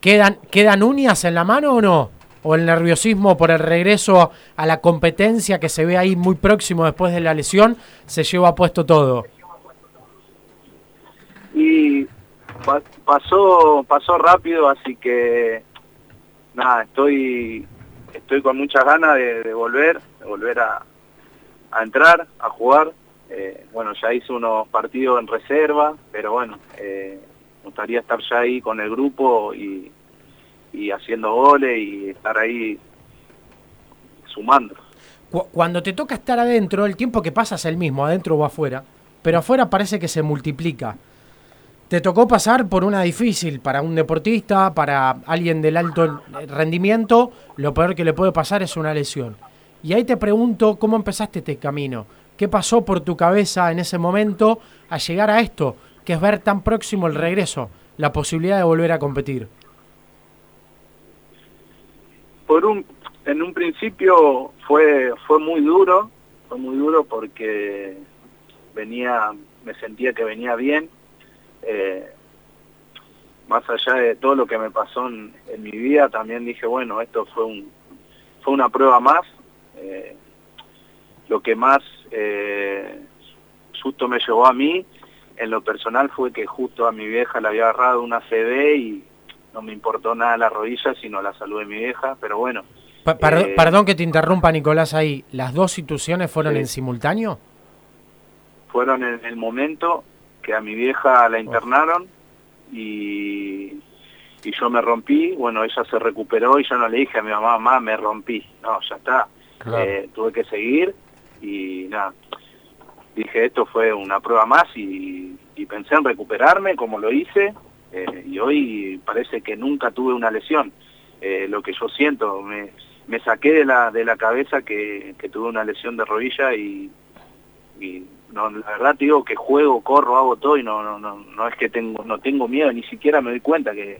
¿Quedan, ¿Quedan uñas en la mano o no? ¿O el nerviosismo por el regreso a la competencia que se ve ahí muy próximo después de la lesión se lleva puesto todo? Y pasó, pasó rápido, así que nada, estoy, estoy con muchas ganas de, volver, de volver a, entrar, a jugar. Eh, bueno, ya hice unos partidos en reserva, pero bueno, eh, gustaría estar ya ahí con el grupo y, haciendo goles y estar ahí sumando. Cuando te toca estar adentro, el tiempo que pasa es el mismo, adentro o afuera, pero afuera parece que se multiplica. Te tocó pasar por una difícil para un deportista, para alguien del alto rendimiento, lo peor que le puede pasar es una lesión. Y ahí te pregunto, ¿cómo empezaste este camino? ¿Qué pasó por tu cabeza en ese momento a llegar a esto? Que es ver tan próximo el regreso, la posibilidad de volver a competir? Por un, en un principio fue, fue muy duro, fue muy duro porque venía, me sentía que venía bien, eh, más allá de todo lo que me pasó en, mi vida, también dije, bueno, esto fue, un, fue una prueba más, eh, lo que más eh, susto me llevó a mí en lo personal fue que justo a mi vieja le había agarrado una CB y no me importó nada la rodilla, sino la salud de mi vieja, pero bueno. Eh, perdón que te interrumpa, Nicolás, ahí. ¿Las dos situaciones fueron en simultáneo? Fueron en el momento que a mi vieja la internaron y, y yo me rompí. Bueno, ella se recuperó y yo no le dije a mi mamá, mamá, me rompí. No, ya está. Eh, tuve que seguir y nada dije esto fue una prueba más y, pensé en recuperarme como lo hice eh, y hoy parece que nunca tuve una lesión. Eh, lo que yo siento, me, saqué de la, de la cabeza que, tuve una lesión de rodilla y, la verdad digo que juego, corro, hago todo y no, no, no, no es que tengo, no tengo miedo, ni siquiera me doy cuenta que,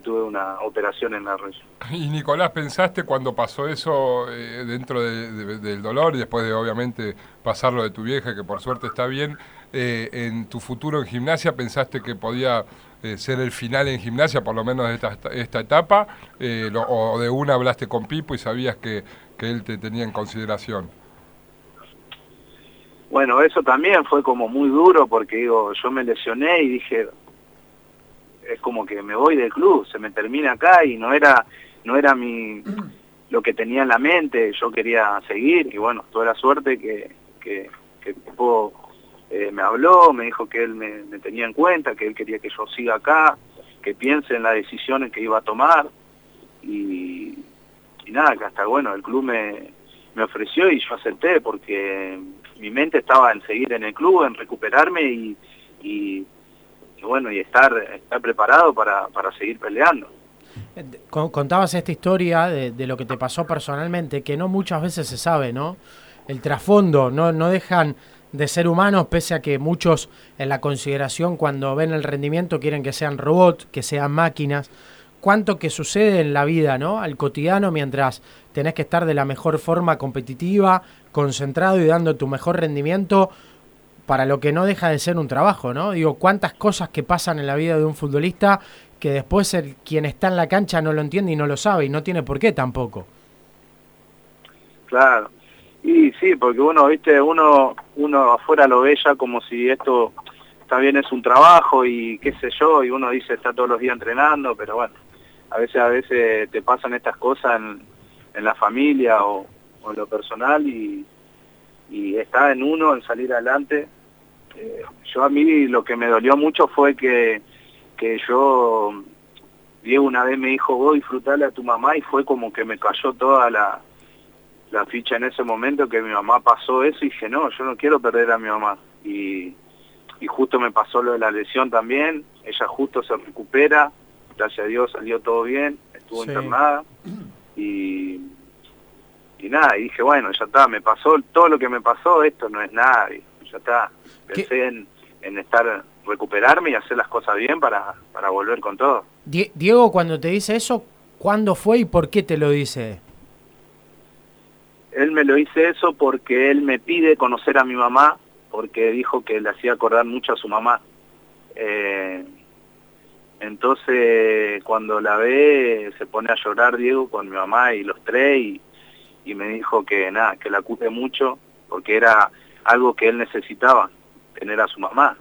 tuve una operación en la rodilla. Y Nicolás, ¿pensaste cuando pasó eso eh, dentro del dolor y después de obviamente pasarlo de tu vieja, que por suerte está bien, eh, en tu futuro en gimnasia, pensaste que podía eh, ser el final en gimnasia, por lo menos de esta, esta etapa, o de una hablaste con Pipo y sabías que, que él te tenía en consideración? Bueno, eso también fue como muy duro porque digo, yo me lesioné y dije, es como que me voy del club, se me termina acá y no era, no era mi lo que tenía en la mente, yo quería seguir y bueno, tuve la suerte que, que, que eh, me habló, me dijo que él me, tenía en cuenta, que él quería que yo siga acá, que piense en las decisiones que iba a tomar y, nada, que hasta bueno, el club me, me ofreció y yo acepté porque mi mente estaba en seguir en el club, en recuperarme y bueno, y estar, estar preparado para, para seguir peleando. Eh, contabas esta historia de, lo que te pasó personalmente, que no muchas veces se sabe, ¿no? El trasfondo, no, no dejan de ser humanos, pese a que muchos en la consideración cuando ven el rendimiento quieren que sean robots, que sean máquinas. Cuánto que sucede en la vida, ¿no? Al cotidiano mientras tenés que estar de la mejor forma competitiva, concentrado y dando tu mejor rendimiento para lo que no deja de ser un trabajo, ¿no? Digo, cuántas cosas que pasan en la vida de un futbolista que después el quien está en la cancha no lo entiende y no lo sabe y no tiene por qué tampoco. Claro. Y sí, porque uno, viste, uno uno afuera lo ve ya como si esto también es un trabajo y qué sé yo, y uno dice está todos los días entrenando, pero bueno, a veces a veces te pasan estas cosas en, la familia o, o en lo personal y, y está en uno en salir adelante eh, yo a mí lo que me dolió mucho fue que, que yo, Diego una vez me dijo, vos disfrutale a tu mamá y fue como que me cayó toda la, la ficha en ese momento que mi mamá pasó eso y dije, no, yo no quiero perder a mi mamá. Y, y justo me pasó lo de la lesión también, ella justo se recupera, gracias a Dios salió todo bien, estuvo internada y, y nada, y dije, bueno, ya está, me pasó todo lo que me pasó, esto no es nada, está, pensé en, en, estar, recuperarme y hacer las cosas bien para, para volver con todo. Diego, cuando te dice eso, ¿cuándo fue y por qué te lo dice? Él me lo dice eso porque él me pide conocer a mi mamá, porque dijo que le hacía acordar mucho a su mamá. Eh, Entonces, cuando la ve, se pone a llorar Diego con mi mamá y los tres y, y me dijo que nada, que la cuide mucho, porque era algo que él necesitaba, tener a su mamá.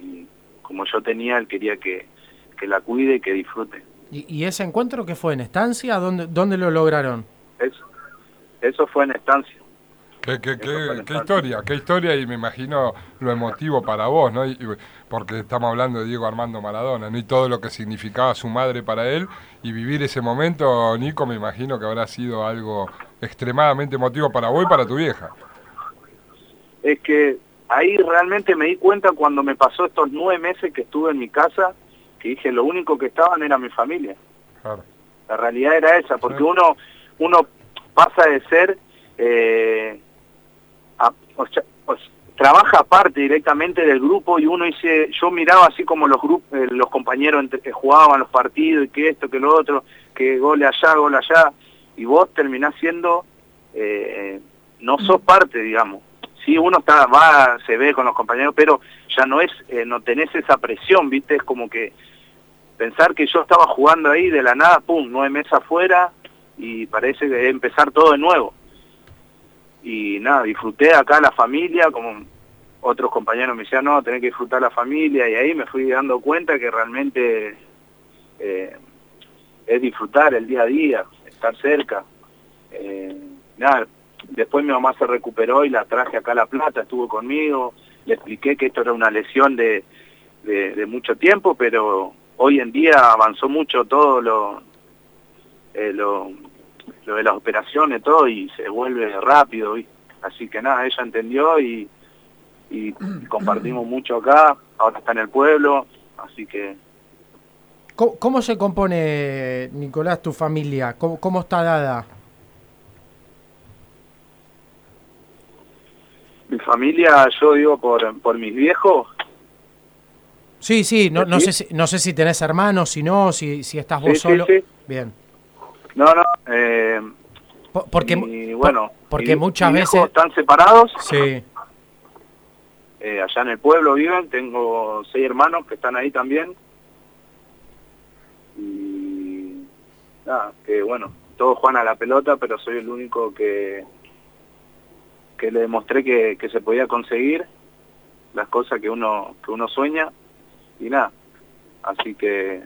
Y como yo tenía, él quería que, que la cuide y que disfrute. ¿Y, ese encuentro qué fue? ¿En estancia? ¿Dónde, dónde lo lograron? Eso, eso fue en estancia. Qué, qué, qué, qué, historia, qué historia y me imagino lo emotivo para vos, ¿no? porque estamos hablando de Diego Armando Maradona, ¿no? Y todo lo que significaba su madre para él y vivir ese momento, Nico, me imagino que habrá sido algo extremadamente emotivo para vos y para tu vieja. Es que ahí realmente me di cuenta cuando me pasó estos nueve meses que estuve en mi casa, que dije lo único que estaban era mi familia. La realidad era esa, porque uno uno pasa de ser eh, trabaja aparte directamente del grupo y uno dice, yo miraba así como los grupos, eh, los compañeros entre, que jugaban los partidos y que esto, que lo otro, que gole allá, gole allá, y vos terminás siendo, eh, no sos parte, digamos. Sí, uno está, va, se ve con los compañeros, pero ya no es, eh, no tenés esa presión, viste, es como que pensar que yo estaba jugando ahí de la nada, pum, nueve meses afuera, y parece que empezar todo de nuevo y nada, disfruté acá la familia, como otros compañeros me decían, no, tenés que disfrutar la familia, y ahí me fui dando cuenta que realmente eh, es disfrutar el día a día, estar cerca. Eh, nada, después mi mamá se recuperó y la traje acá a La Plata, estuvo conmigo, le expliqué que esto era una lesión de, de, mucho tiempo, pero hoy en día avanzó mucho todo lo, eh, lo lo de las operaciones, todo, y se vuelve rápido, así que nada, ella entendió y, y compartimos mucho acá, ahora está en el pueblo, así que... ¿Cómo, se compone, Nicolás, tu familia? ¿Cómo, cómo está dada? Mi familia, yo digo, por, por mis viejos, Sí, sí, no, no, sé, si, no sé si tenés hermanos, si no, si, si estás vos solo. Bien. No, no. Eh, porque, bueno, porque muchas veces... están separados. Sí. Eh, allá en el pueblo viven, tengo seis hermanos que están ahí también. Y nada, que bueno, todos juegan a la pelota, pero soy el único que, que le demostré que, que se podía conseguir las cosas que uno, que uno sueña. Y nada, así que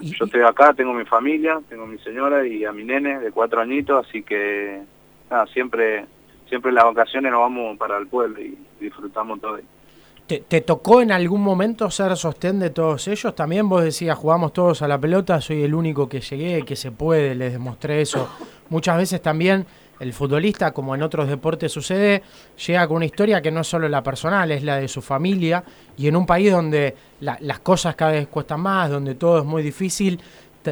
yo estoy acá, tengo mi familia, tengo mi señora y a mi nene de cuatro añitos, así que nada, siempre, siempre en las vacaciones nos vamos para el pueblo y disfrutamos todo. ¿Te, ¿Te, tocó en algún momento ser sostén de todos ellos? También vos decías, jugamos todos a la pelota, soy el único que llegué, que se puede, les demostré eso. Muchas veces también el futbolista, como en otros deportes sucede, llega con una historia que no es solo la personal, es la de su familia, y en un país donde las cosas cada vez cuestan más, donde todo es muy difícil,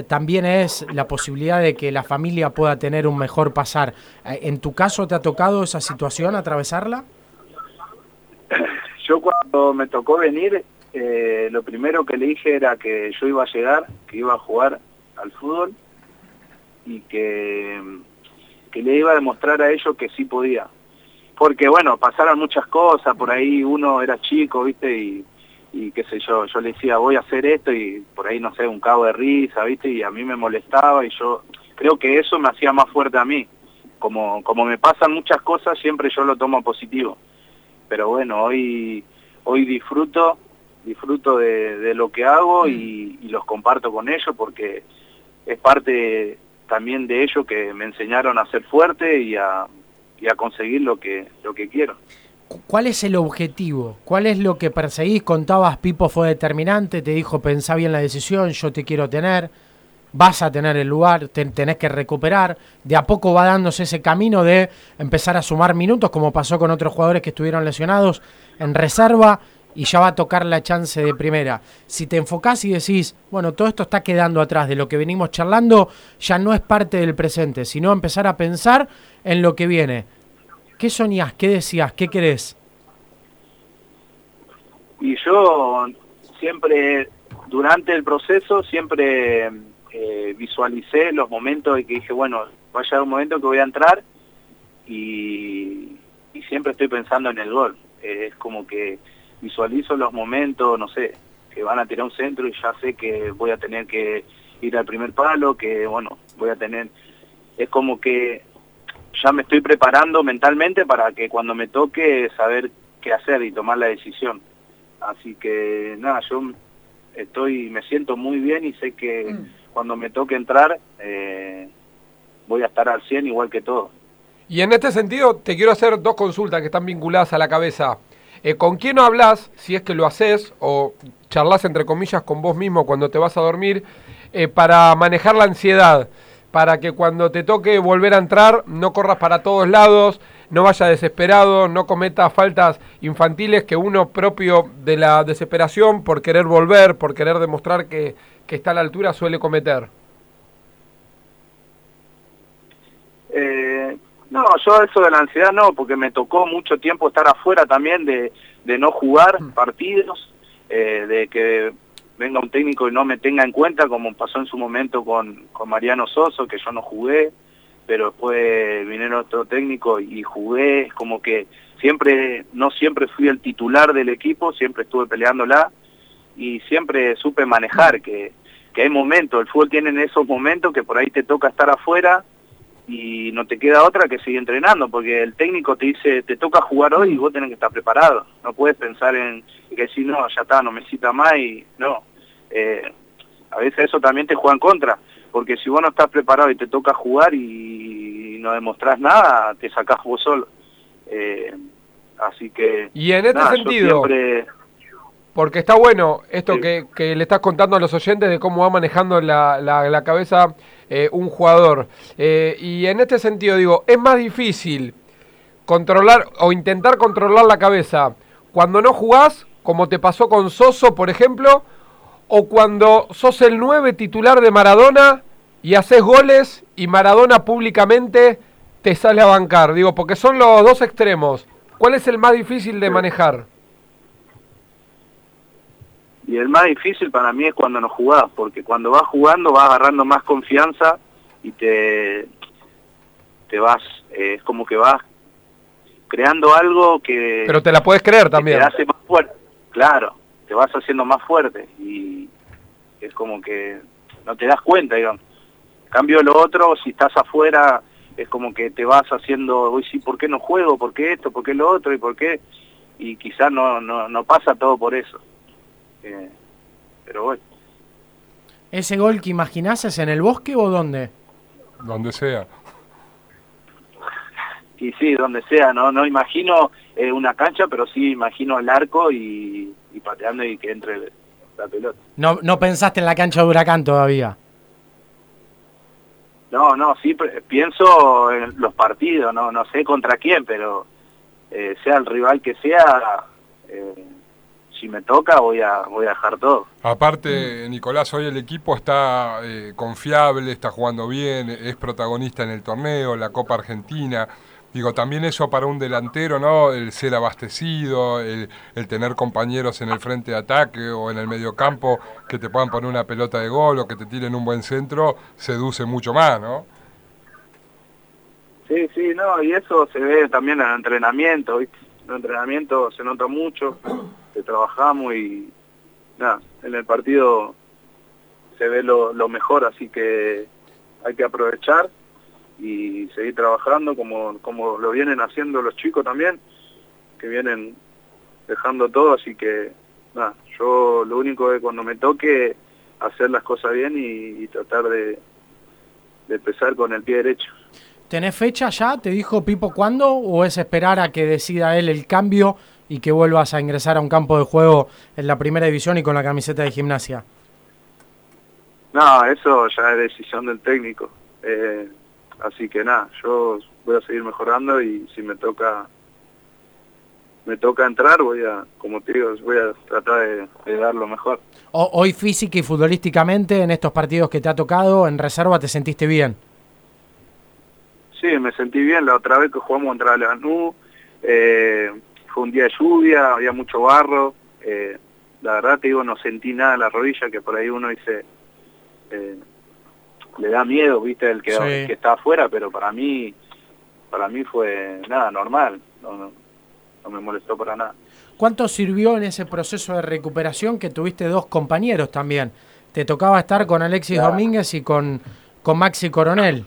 también es la posibilidad de que la familia pueda tener un mejor pasar. Eh, ¿En tu caso te ha tocado esa situación, atravesarla? Yo cuando me tocó venir, eh, lo primero que le dije era que yo iba a llegar, que iba a jugar al fútbol y que que le iba a demostrar a ellos que sí podía. Porque bueno, pasaron muchas cosas, por ahí uno era chico, viste, y, y qué sé yo, yo le decía voy a hacer esto y por ahí no sé, un cabo de risa, viste, y a mí me molestaba y yo creo que eso me hacía más fuerte a mí. Como, como me pasan muchas cosas, siempre yo lo tomo positivo. Pero bueno, hoy, hoy disfruto, disfruto de, de lo que hago y, y los comparto con ellos porque es parte también de ellos que me enseñaron a ser fuerte y a, y a conseguir lo que, lo que quiero. ¿Cuál es el objetivo? ¿Cuál es lo que perseguís? Contabas, Pipo fue determinante, te dijo, pensá bien la decisión, yo te quiero tener, vas a tener el lugar, tenés que recuperar. De a poco va dándose ese camino de empezar a sumar minutos, como pasó con otros jugadores que estuvieron lesionados en reserva y ya va a tocar la chance de primera. Si te enfocás y decís, bueno, todo esto está quedando atrás de lo que venimos charlando, ya no es parte del presente, sino empezar a pensar en lo que viene. ¿Qué soñás? ¿Qué decías? ¿Qué querés? Y yo siempre, durante el proceso, siempre eh, visualicé los momentos de que dije, bueno, va a llegar un momento que voy a entrar y, siempre estoy pensando en el gol. es como que visualizo los momentos, no sé, que van a tirar un centro y ya sé que voy a tener que ir al primer palo, que bueno, voy a tener, es como que ya me estoy preparando mentalmente para que cuando me toque saber qué hacer y tomar la decisión. Así que nada, yo estoy, me siento muy bien y sé que mm. cuando me toque entrar eh, voy a estar al 100 igual que todo. Y en este sentido te quiero hacer dos consultas que están vinculadas a la cabeza. Eh, ¿Con quién hablas, si es que lo haces, o charlas entre comillas con vos mismo cuando te vas a dormir, eh, para manejar la ansiedad? Para que cuando te toque volver a entrar no corras para todos lados, no vaya desesperado, no cometa faltas infantiles que uno propio de la desesperación por querer volver, por querer demostrar que, que está a la altura suele cometer. Eh, no, yo eso de la ansiedad no, porque me tocó mucho tiempo estar afuera también de, de no jugar mm. partidos, eh, de que venga un técnico y no me tenga en cuenta, como pasó en su momento con, con Mariano Soso, que yo no jugué, pero después vinieron otro técnico y jugué, como que siempre, no siempre fui el titular del equipo, siempre estuve peleándola y siempre supe manejar, que, que hay momentos, el fútbol tiene esos momentos que por ahí te toca estar afuera y no te queda otra que seguir entrenando, porque el técnico te dice, te toca jugar hoy y vos tenés que estar preparado. No puedes pensar en que si no, ya está, no me cita más y no. Eh, a veces eso también te juega en contra, porque si vos no estás preparado y te toca jugar y, no demostrás nada, te sacás vos solo. Eh, así que... Y en este sentido... Porque está bueno esto que, que, le estás contando a los oyentes de cómo va manejando la, la, la cabeza eh, un jugador. Eh, y en este sentido digo, es más difícil controlar o intentar controlar la cabeza cuando no jugás, como te pasó con Soso, por ejemplo, o cuando sos el 9 titular de Maradona y haces goles y Maradona públicamente te sale a bancar. Digo, porque son los dos extremos. ¿Cuál es el más difícil de manejar? Y el más difícil para mí es cuando no jugás, porque cuando vas jugando vas agarrando más confianza y te, te vas, eh, es como que vas creando algo que... Pero te la puedes creer también. Te hace más fuerte, claro, te vas haciendo más fuerte y es como que no te das cuenta, digamos. Cambio lo otro, si estás afuera, es como que te vas haciendo, hoy sí, ¿por qué no juego? ¿Por qué esto? ¿Por qué lo otro? ¿Y por qué? Y quizás no, no, no pasa todo por eso pero bueno. ¿Ese gol que imaginás es en el bosque o dónde? Donde sea. Y sí, donde sea, no no imagino eh, una cancha, pero sí imagino el arco y, pateando y que entre la pelota. No, ¿No pensaste en la cancha de Huracán todavía? No, no, sí pienso en los partidos, no no sé contra quién, pero eh, sea el rival que sea, eh, si me toca voy a voy a dejar todo. Aparte, Nicolás, hoy el equipo está eh, confiable, está jugando bien, es protagonista en el torneo, la Copa Argentina. Digo, también eso para un delantero, ¿no? El ser abastecido, el, tener compañeros en el frente de ataque o en el medio campo que te puedan poner una pelota de gol o que te tiren un buen centro, seduce mucho más, ¿no? Sí, sí, no, y eso se ve también en el entrenamiento, En el entrenamiento se nota mucho trabajamos y nada, en el partido se ve lo, mejor, así que hay que aprovechar y seguir trabajando como, como lo vienen haciendo los chicos también, que vienen dejando todo, así que nada, yo lo único que cuando me toque hacer las cosas bien y, tratar de, de empezar con el pie derecho. ¿Tenés fecha ya? ¿Te dijo Pipo cuándo? ¿O es esperar a que decida él el cambio y que vuelvas a ingresar a un campo de juego en la primera división y con la camiseta de gimnasia? No, eso ya es decisión del técnico. Eh, así que nada, yo voy a seguir mejorando y si me toca me toca entrar, voy a, como te digo, voy a tratar de, dar lo mejor. hoy física y futbolísticamente, en estos partidos que te ha tocado, en reserva, ¿te sentiste bien? Sí, me sentí bien. La otra vez que jugamos contra la NU, eh, fue un día de lluvia, había mucho barro, eh, la verdad te digo, no sentí nada en la rodilla, que por ahí uno dice, eh, le da miedo, viste, el que, está afuera, pero para mí, para mí fue nada, normal, no me molestó para nada. ¿Cuánto sirvió en ese proceso de recuperación que tuviste dos compañeros también? Te tocaba estar con Alexis Domínguez y con, con Maxi Coronel.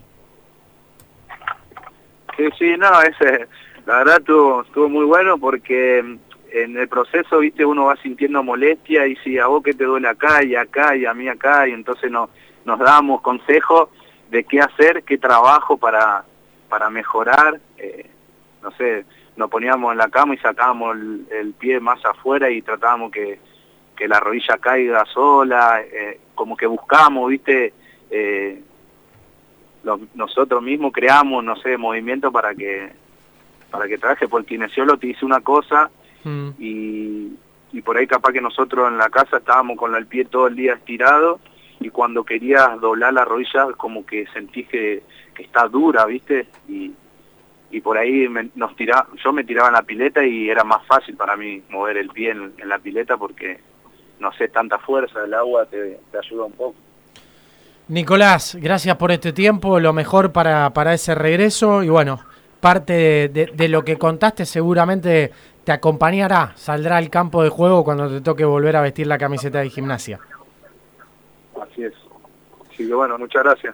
Sí, sí, no, ese, la verdad estuvo, muy bueno porque en el proceso, viste, uno va sintiendo molestia y si a vos que te duele acá y acá y a mí acá y entonces no, nos damos consejos de qué hacer, qué trabajo para, para mejorar, eh, no sé, nos poníamos en la cama y sacábamos el, pie más afuera y tratábamos que, que la rodilla caiga sola, eh, como que buscamos, viste, eh, nosotros mismos creamos, no sé, movimiento para que para que trabaje, porque el kinesiólogo te dice una cosa mm. y, y por ahí capaz que nosotros en la casa estábamos con el pie todo el día estirado y cuando querías doblar la rodilla como que sentís que, que está dura, ¿viste? Y, y por ahí nos tira, yo me tiraba en la pileta y era más fácil para mí mover el pie en, la pileta porque no sé, tanta fuerza, el agua te, te ayuda un poco. Nicolás, gracias por este tiempo, lo mejor para, para ese regreso y bueno, parte de, de, lo que contaste seguramente te acompañará, saldrá al campo de juego cuando te toque volver a vestir la camiseta de gimnasia. Así es. Así que bueno, muchas gracias.